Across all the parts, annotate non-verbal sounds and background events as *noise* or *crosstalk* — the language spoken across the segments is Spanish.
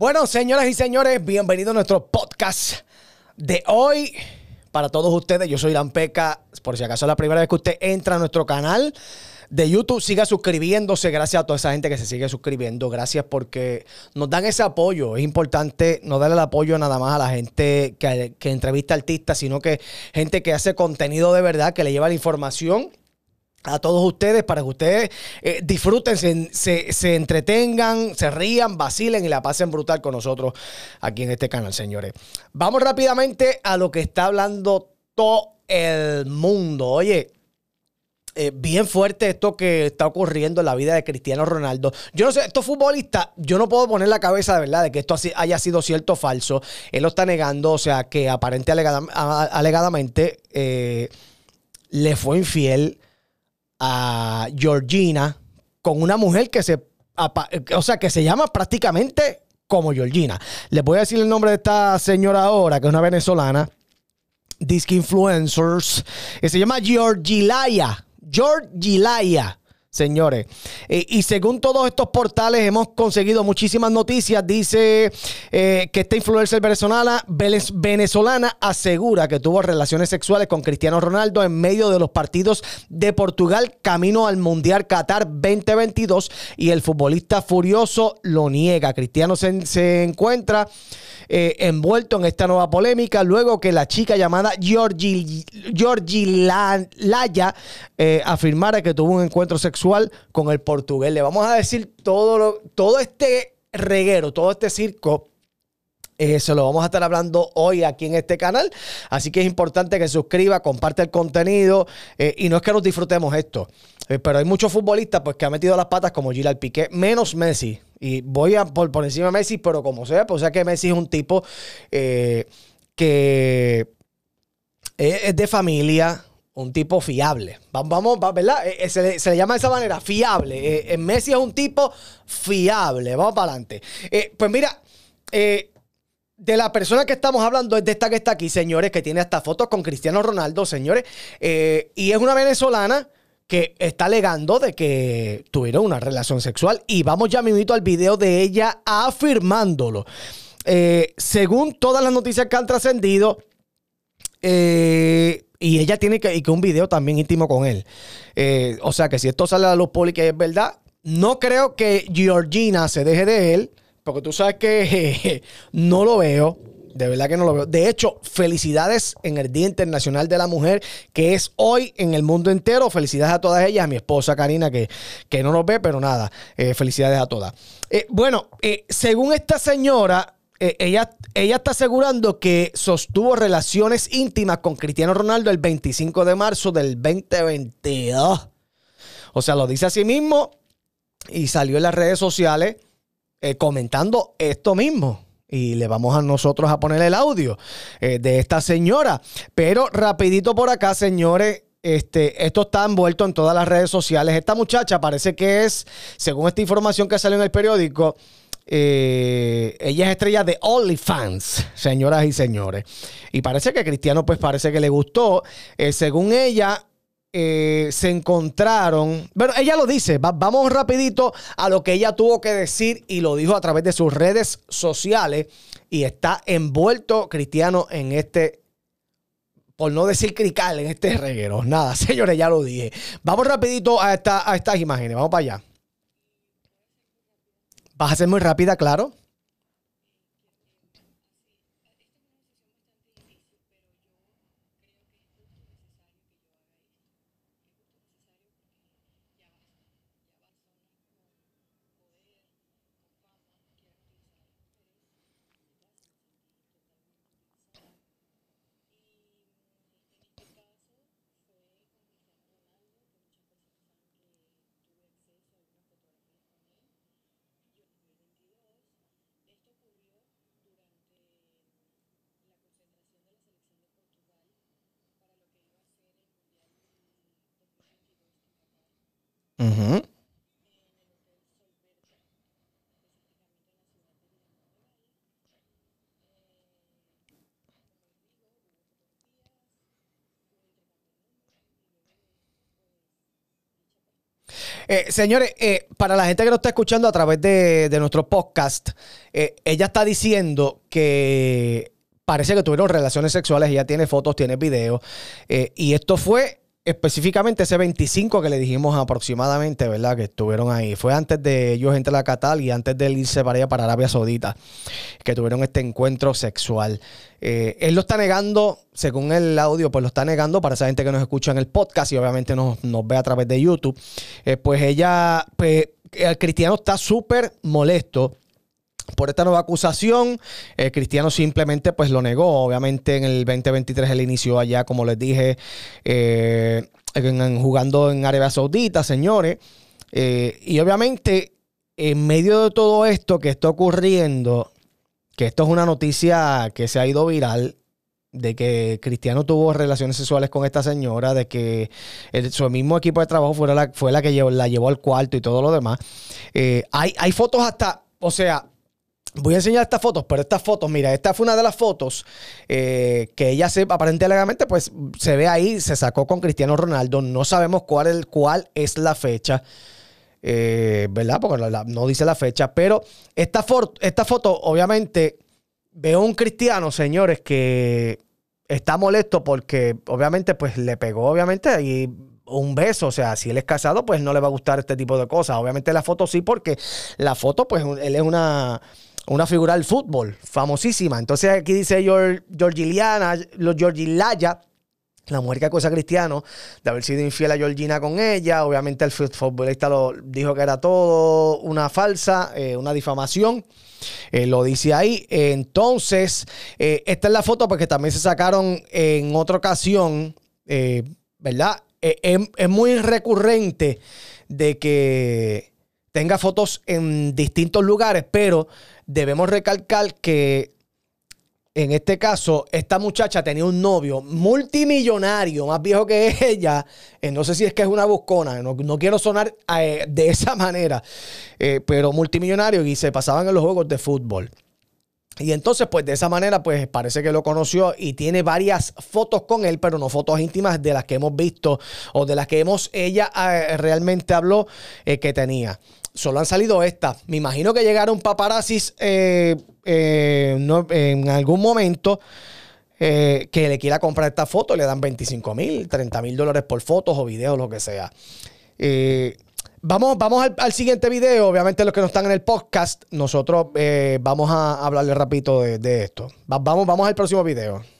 Bueno, señoras y señores, bienvenidos a nuestro podcast de hoy. Para todos ustedes, yo soy Lampeca. Por si acaso es la primera vez que usted entra a nuestro canal de YouTube, siga suscribiéndose. Gracias a toda esa gente que se sigue suscribiendo. Gracias porque nos dan ese apoyo. Es importante no darle el apoyo nada más a la gente que, que entrevista artistas, sino que gente que hace contenido de verdad, que le lleva la información a todos ustedes para que ustedes eh, disfruten, se, se, entretengan, se rían, vacilen y la pasen brutal con nosotros aquí en este canal, señores. Vamos rápidamente a lo que está hablando todo el mundo. Oye, eh, bien fuerte esto que está ocurriendo en la vida de Cristiano Ronaldo. Yo no sé, estos futbolistas, yo no puedo poner la cabeza de verdad de que esto haya sido cierto o falso. Él lo está negando, o sea, que aparente alegadamente eh, le fue infiel a Georgina con una mujer que se, o sea, que se llama prácticamente como Georgina. Les voy a decir el nombre de esta señora ahora, que es una venezolana, disc influencers, que se llama Georgilaya. Georgilaya señores. Eh, y según todos estos portales hemos conseguido muchísimas noticias. Dice eh, que esta influencer venezolana, venezolana asegura que tuvo relaciones sexuales con Cristiano Ronaldo en medio de los partidos de Portugal camino al Mundial Qatar 2022 y el futbolista furioso lo niega. Cristiano se, encuentra eh, envuelto en esta nueva polémica luego que la chica llamada Georgie, Laya eh, afirmara que tuvo un encuentro sexual con el portugués. Le vamos a decir todo, todo este reguero, todo este circo. Eh, se lo vamos a estar hablando hoy aquí en este canal. Así que es importante que suscriba, comparte el contenido. y no es que nos disfrutemos esto. pero hay muchos futbolistas pues, que han metido las patas como Gilal Piqué, menos Messi. Y voy a por, por encima de Messi, pero como sea, pues o sea que Messi es un tipo eh, que es, de familia, un tipo fiable. Vamos, ¿verdad? Eh, eh, se, le, llama de esa manera, fiable. Messi es un tipo fiable. Vamos para adelante. pues mira, de la persona que estamos hablando es de esta que está aquí, señores, que tiene hasta fotos con Cristiano Ronaldo, señores. y es una venezolana que está alegando de que tuvieron una relación sexual. Y vamos ya mismo al video de ella afirmándolo. Eh, según todas las noticias que han trascendido, eh, y ella tiene que, y que un video también íntimo con él. Eh, o sea que si esto sale a luz pública y es verdad, no creo que Georgina se deje de él, porque tú sabes que *laughs* no lo veo. De verdad que no lo veo. De hecho, felicidades en el Día Internacional de la Mujer, que es hoy en el mundo entero. Felicidades a todas ellas, a mi esposa Karina, que, que no nos ve, pero nada, eh, felicidades a todas. Bueno, según esta señora, ella, ella está asegurando que sostuvo relaciones íntimas con Cristiano Ronaldo el 25 de marzo del 2022. O sea, lo dice a sí mismo y salió en las redes sociales comentando esto mismo y le vamos a nosotros a poner el audio eh, de esta señora. Pero rapidito por acá, señores. Este, esto está envuelto en todas las redes sociales. Esta muchacha parece que es, según esta información que salió en el periódico, eh, ella es estrella de OnlyFans, señoras y señores. Y parece que Cristiano, pues parece que le gustó. Eh, según ella, eh, se encontraron. Bueno, ella lo dice. vamos rapidito a lo que ella tuvo que decir y lo dijo a través de sus redes sociales. Y está envuelto Cristiano en este, por no decir crical, en este reguero. Nada, *laughs* señores, ya lo dije. Vamos rapidito a, esta, a estas imágenes. Vamos para allá. Vas a ser muy rápida, claro. Eh, señores, eh, para la gente que nos está escuchando a través de, nuestro podcast, eh, ella está diciendo que parece que tuvieron relaciones sexuales, ella tiene fotos, tiene videos, y esto fue específicamente ese 25 que le dijimos aproximadamente, ¿verdad? Que estuvieron ahí. Fue antes de ellos entrar a Qatar y antes de irse para allá para Arabia Saudita, que tuvieron este encuentro sexual. Eh, él lo está negando, según el audio, pues lo está negando para esa gente que nos escucha en el podcast y obviamente nos, ve a través de YouTube. Eh, pues ella, pues el cristiano está súper molesto por esta nueva acusación. El Cristiano simplemente pues lo negó. Obviamente en el 2023 él inició allá, como les dije, eh, jugando en Arabia Saudita, señores. Eh, y obviamente en medio de todo esto que está ocurriendo, que esto es una noticia que se ha ido viral, de que Cristiano tuvo relaciones sexuales con esta señora, de que su mismo equipo de trabajo fue la, que la llevó al cuarto y todo lo demás. Eh, hay fotos hasta, o sea, Voy a enseñar estas fotos, pero estas fotos, mira, esta fue una de las fotos eh, que ella se, aparentemente, pues se ve ahí, se sacó con Cristiano Ronaldo. No sabemos cuál, el, cuál es la fecha, eh, ¿verdad? Porque no dice la fecha, pero esta, esta foto, obviamente, veo un cristiano, señores, que está molesto porque, obviamente, pues le pegó, obviamente, ahí un beso. O sea, si él es casado, pues no le va a gustar este tipo de cosas. Obviamente la foto sí, porque la foto, pues él es una una figura del fútbol, famosísima. Entonces aquí dice Georgiliana, los Georgilaya, la mujer que acusa a Cristiano de haber sido infiel a Georgina con ella. Obviamente el futbolista lo dijo que era todo una falsa, eh, una difamación. Eh, lo dice ahí. Entonces, eh, esta es la foto porque también se sacaron en otra ocasión, ¿verdad? es muy recurrente de que tenga fotos en distintos lugares, pero debemos recalcar que en este caso, esta muchacha tenía un novio multimillonario, más viejo que *laughs* ella. Eh, no sé si es que es una buscona, no, quiero sonar eh, de esa manera, eh, pero multimillonario y se pasaban en los juegos de fútbol. Y entonces, pues de esa manera, pues parece que lo conoció y tiene varias fotos con él, pero no fotos íntimas de las que hemos visto o de las que hemos, ella realmente habló que tenía solo han salido estas. Me imagino que llegaron paparazzis eh, eh, en algún momento eh, que le quiera comprar esta foto, le dan 25 mil, 30 mil dólares por fotos o videos, lo que sea. vamos vamos al, siguiente video. Obviamente los que no están en el podcast, nosotros vamos a hablarle rapidito de, de esto. vamos, vamos al próximo video.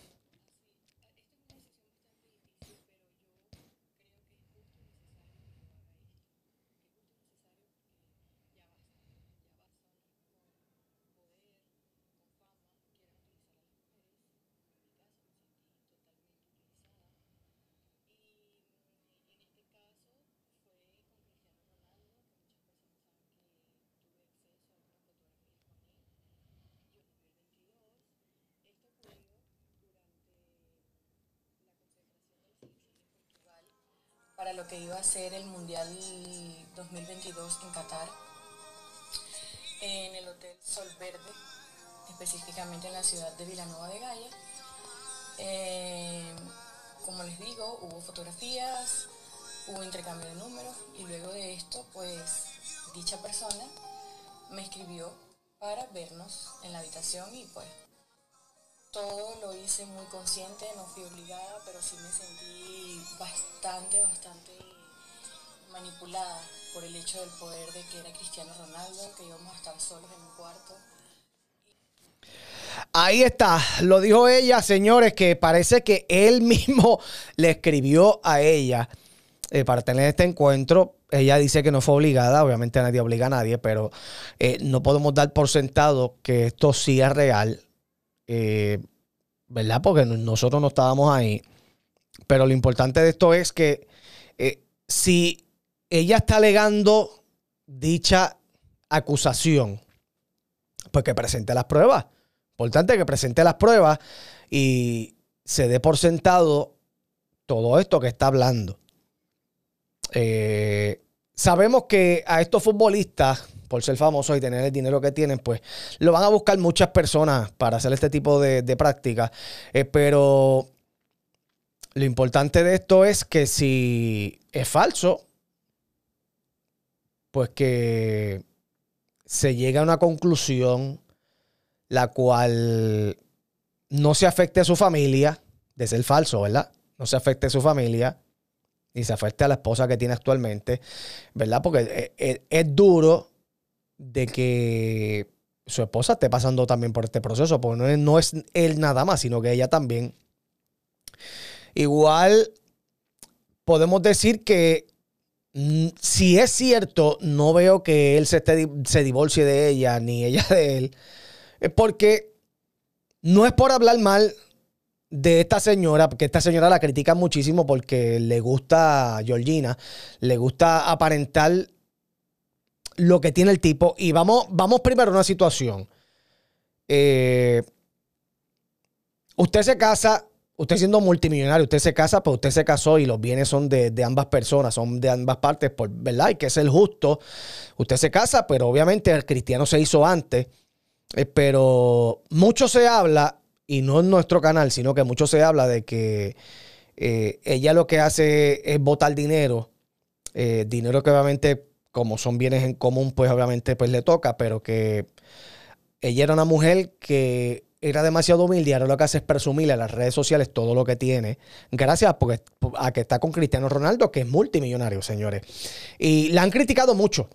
Para lo que iba a ser el Mundial 2022 en Qatar, en el Hotel Sol Verde, específicamente en la ciudad de Vilanova de Gaia. Eh, como les digo, hubo fotografías, hubo intercambio de números y luego de esto, pues dicha persona me escribió para vernos en la habitación y pues todo lo hice muy consciente, no fui obligada, pero sí me sentí bastante, bastante manipulada por el hecho del poder de que era Cristiano Ronaldo, que íbamos a estar solos en un cuarto. Ahí está, lo dijo ella, señores, que parece que él *laughs* mismo le escribió a ella eh, para tener este encuentro. Ella dice que no fue obligada, obviamente nadie obliga a nadie, pero eh, no podemos dar por sentado que esto sí es real. Eh, ¿verdad? Porque nosotros no estábamos ahí. Pero lo importante de esto es que eh, si ella está alegando dicha acusación, pues que presente las pruebas. Importante que presente las pruebas y se dé por sentado todo esto que está hablando. Eh, sabemos que a estos futbolistas por ser famosos y tener el dinero que tienen, pues lo van a buscar muchas personas para hacer este tipo de, prácticas. Eh, pero lo importante de esto es que si es falso, pues que se llega a una conclusión la cual no se afecte a su familia, de ser falso, ¿verdad? No se afecte a su familia, ni se afecte a la esposa que tiene actualmente, ¿verdad? Porque eh, eh, es, duro de que su esposa esté pasando también por este proceso, porque no es, no es él nada más, sino que ella también. Igual podemos decir que mm, si es cierto, no veo que él se, esté, se divorcie de ella, ni ella de él, porque no es por hablar mal de esta señora, porque esta señora la critica muchísimo porque le gusta a Georgina, le gusta aparentar lo que tiene el tipo. Y vamos, vamos primero a una situación. Eh, usted se casa, usted siendo multimillonario, usted se casa, pues usted se casó y los bienes son de, ambas personas, son de ambas partes, por, ¿verdad? Hay que ser justo. Usted se casa, pero obviamente el cristiano se hizo antes. Eh, pero mucho se habla y no en nuestro canal, sino que mucho se habla de que eh, ella lo que hace es botar dinero, dinero que obviamente, como son bienes en común, pues obviamente pues le toca, pero que ella era una mujer que era demasiado humilde y ahora lo que hace es presumirle a las redes sociales todo lo que tiene. Gracias a que está con Cristiano Ronaldo, que es multimillonario, señores. Y la han criticado mucho.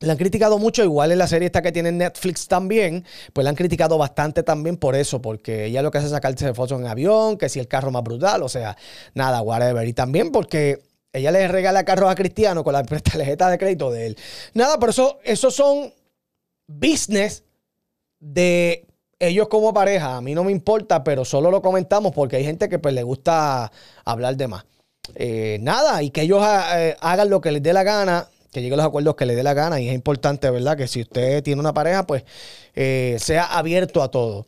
La han criticado mucho, igual en la serie esta que tiene Netflix también, pues la han criticado bastante también por eso, porque ella lo que hace es sacarse fotos en avión, que si el carro más brutal, o sea, nada, whatever. Y también porque ella le regala carros a Cristiano con la *laughs* tarjeta de crédito de él. Nada, pero eso, eso son business de ellos como pareja. A mí no me importa, pero solo lo comentamos porque hay gente que pues le gusta hablar de más. Eh, nada, y que ellos eh, hagan lo que les dé la gana que llegue a los acuerdos que le dé la gana y es importante, ¿verdad? Que si usted tiene una pareja, pues eh, sea abierto a todo.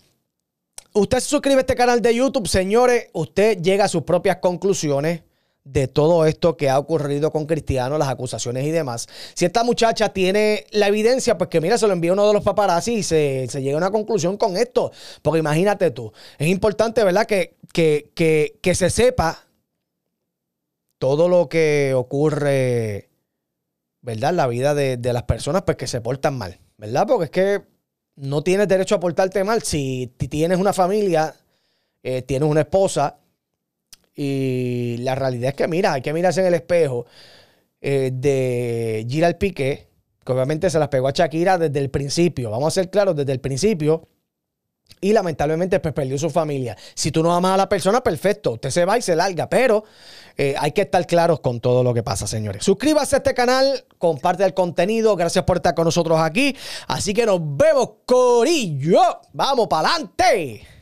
Usted se suscribe a este canal de YouTube, señores, usted llega a sus propias conclusiones de todo esto que ha ocurrido con Cristiano, las acusaciones y demás. Si esta muchacha tiene la evidencia, pues que mira, se lo envía uno de los paparazzi y se, llega a una conclusión con esto. Porque imagínate tú, es importante, ¿verdad? Que, que, que, que se sepa todo lo que ocurre ¿verdad? La vida de, las personas pues, que se portan mal, ¿verdad? Porque es que no tienes derecho a portarte mal si tienes una familia, eh, tienes una esposa y la realidad es que, mira, hay que mirarse en el espejo eh, de Giral Piqué, que obviamente se las pegó a Shakira desde el principio, vamos a ser claros, desde el principio. Y lamentablemente pues perdió su familia. Si tú no amas a la persona, perfecto. Usted se va y se larga. Pero eh, hay que estar claros con todo lo que pasa, señores. Suscríbase a este canal, comparte el contenido. Gracias por estar con nosotros aquí. Así que nos vemos, Corillo. Vamos para adelante.